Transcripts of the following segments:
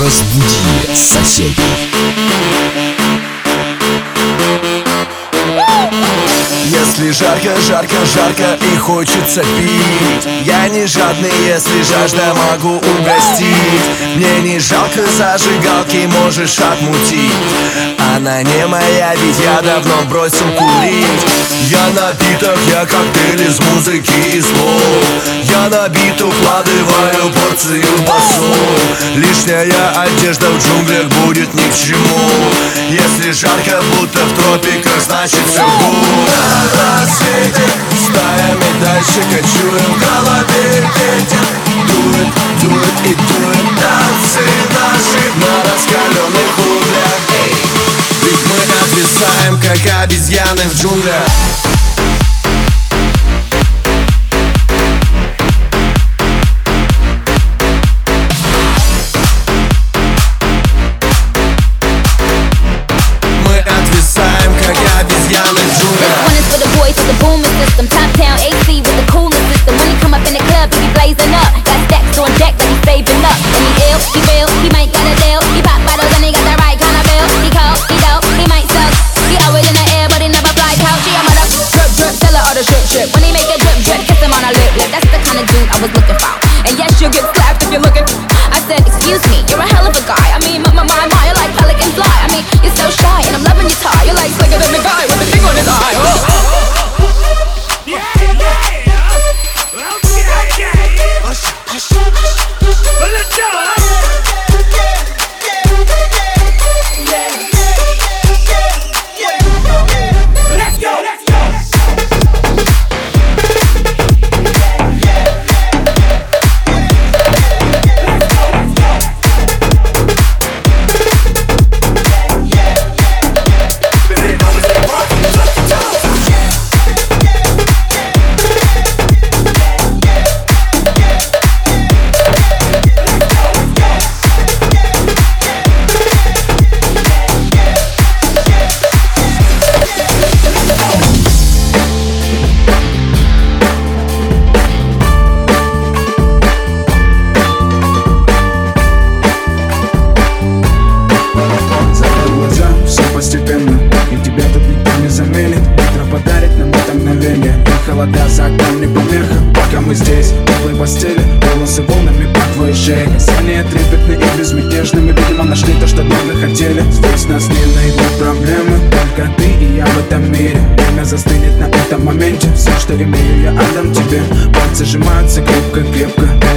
Разбуди соседей. Если жарко, жарко, жарко и хочется пить Я не жадный, если жажда могу угостить Мне не жалко зажигалки, можешь отмутить Она не моя, ведь я давно бросил курить. Я напиток, я коктейль из музыки и слов. Я набит, укладываю порцию басу Лишняя одежда в джунглях будет ни к чему. Если жарко, будто в тропиках, значит все good на рассвете Стаями дальше кочуем голове ветер. Дует, дует и дует Танцы наши на раскаленных углях мы отвисаем, как обезьяны в джунглях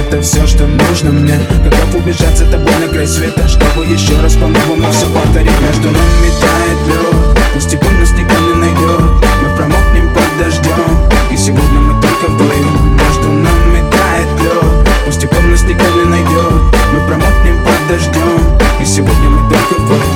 Это все, что нужно мне. Готов убежать за тобой на край света Чтобы еще раз по-новому все повторить. Между нами тает лед Пусть тепло нас никто не найдет Мы промокнем под дождем И сегодня мы только вдвоем Между нами тает лед Пусть тепло нас никто не найдет Мы промокнем под дождем И сегодня мы только вдвоем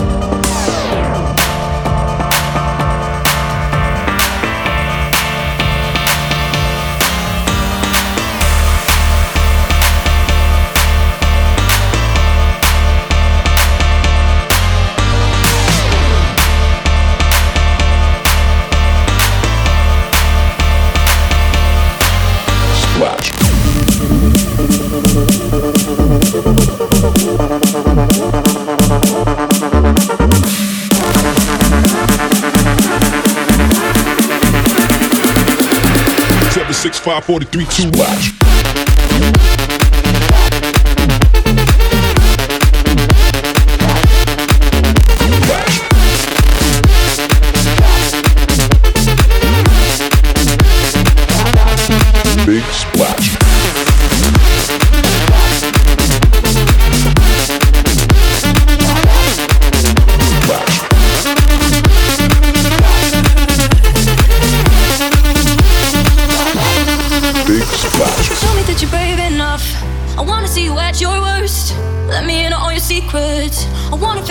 5, 2, watch. Big splash.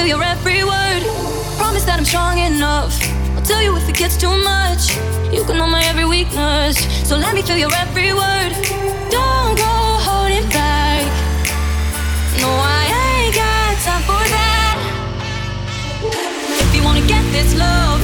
Feel your every word. Promise that I'm strong enough. I'll tell you if it gets too much. You can know my every weakness. So let me feel your every word. Don't go holding back. No, I ain't got time for that. If you wanna get this love,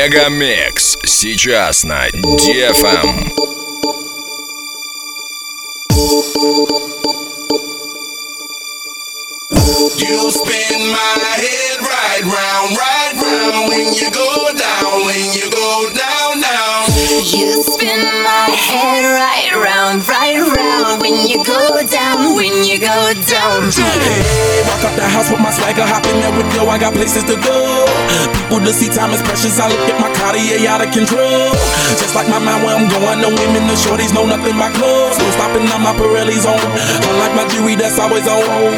Мегамикс сейчас на DFM. You spin my head right round, right round when you go down, when you go down, down. You spin my head right round, right round when you go down, when you go down. Hey, walk up the house with my swagger, hop in there with yo. I got places to go. People to see, time is precious. I look at my Cartier out of control. Just like my mind where I'm going, no women, no shorties, know nothing but clothes. No stopping on my Pirelli's on. Unlike my jewelry that's always on.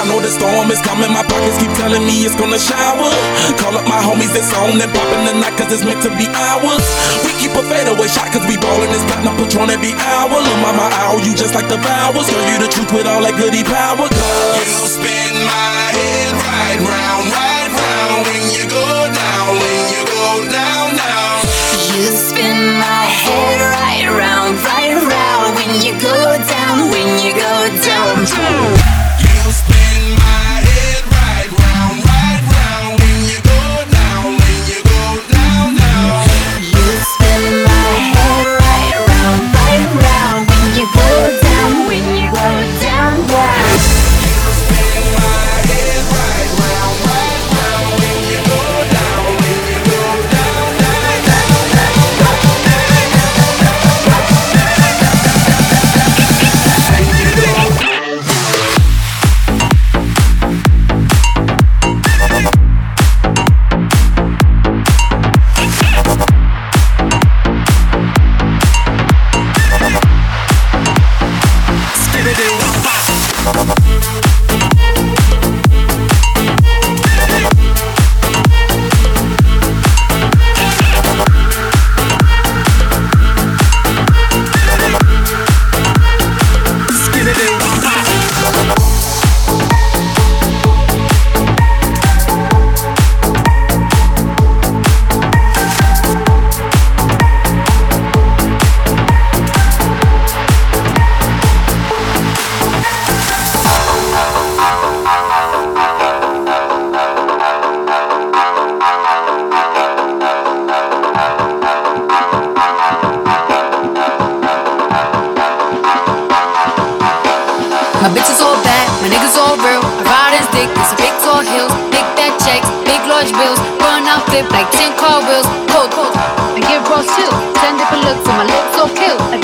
I know the storm is coming, my pockets keep telling me it's gonna shower. Call up my homies, it's on and popping the night cause it's meant to be ours. We keep a fadeaway shot cause we ballin' this platinum patron every hour. Lil' mama, ow, you just like the vowels. Girl, you the truth with all that goody power. Cause You spin my head right round, right spin my head right round, right round when you go down, when you go down. You big tall hills, big fat checks, big large bills, run out flip like 10 car wheels, cold, cold. I give bros chill, 10 different looks, and my lips so kill. I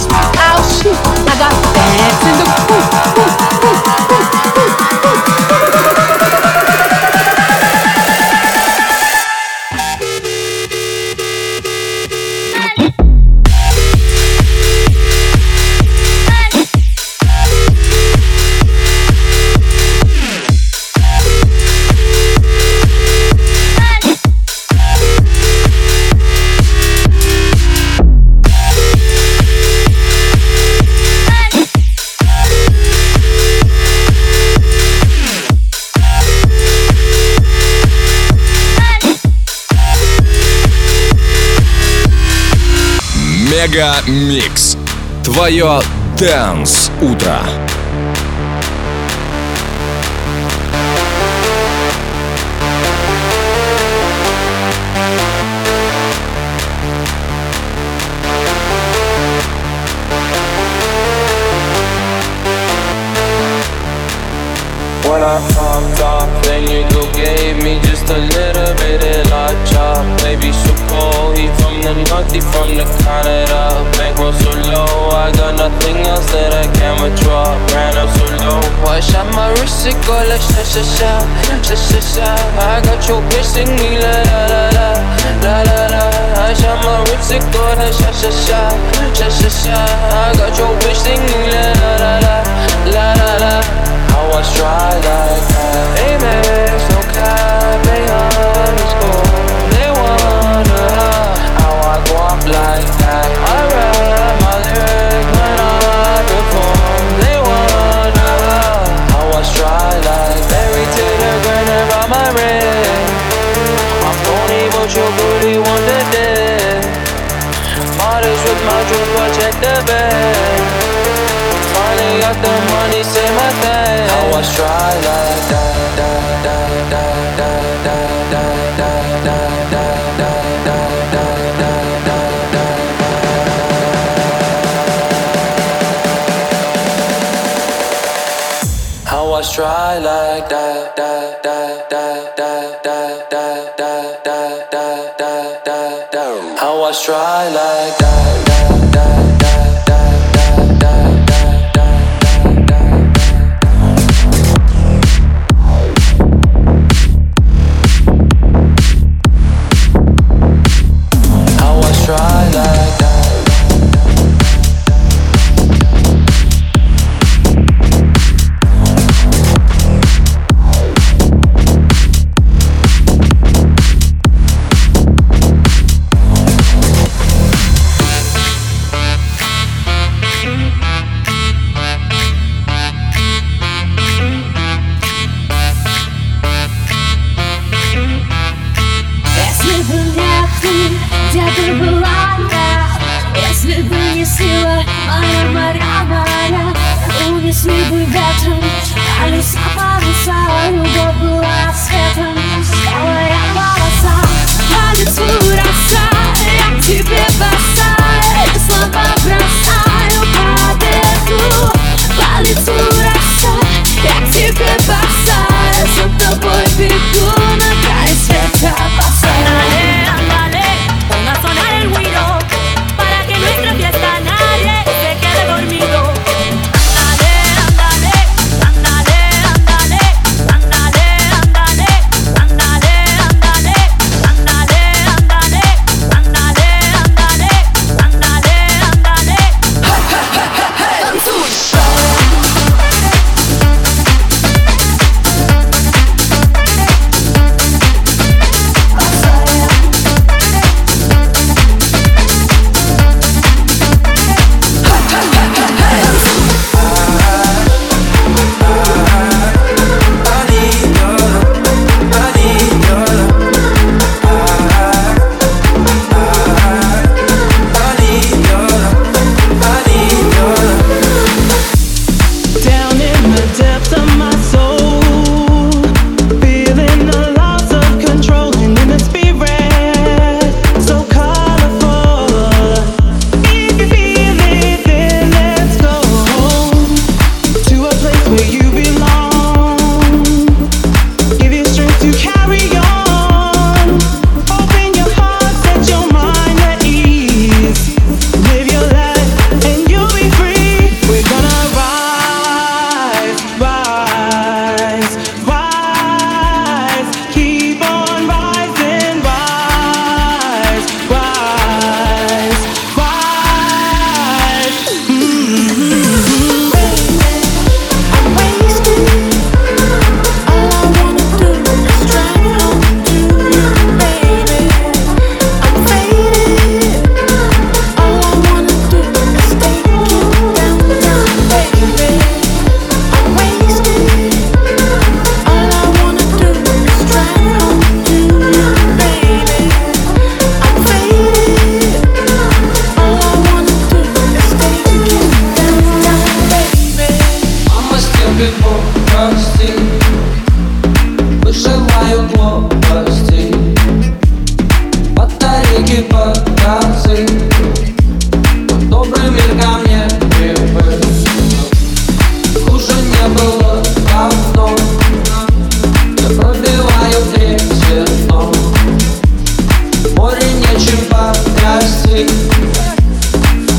It's my Мега Микс. Твое Дэнс Утро. When I popped off, then you go gave me just a little bit of la chop. Baby, so cold, he from the north, he from the Canada. Bankroll so low, I got nothing else that I can withdraw. Ran up so low, I shot my wrist, it go like sha sha sha, sha sha sha. I got your bitch singing la la la la, la la la. I shot my wrist, it go like sha sha sha, sha sha sha. I got your bitch singing la la la la, la la la. I was dry like that almost dry like that.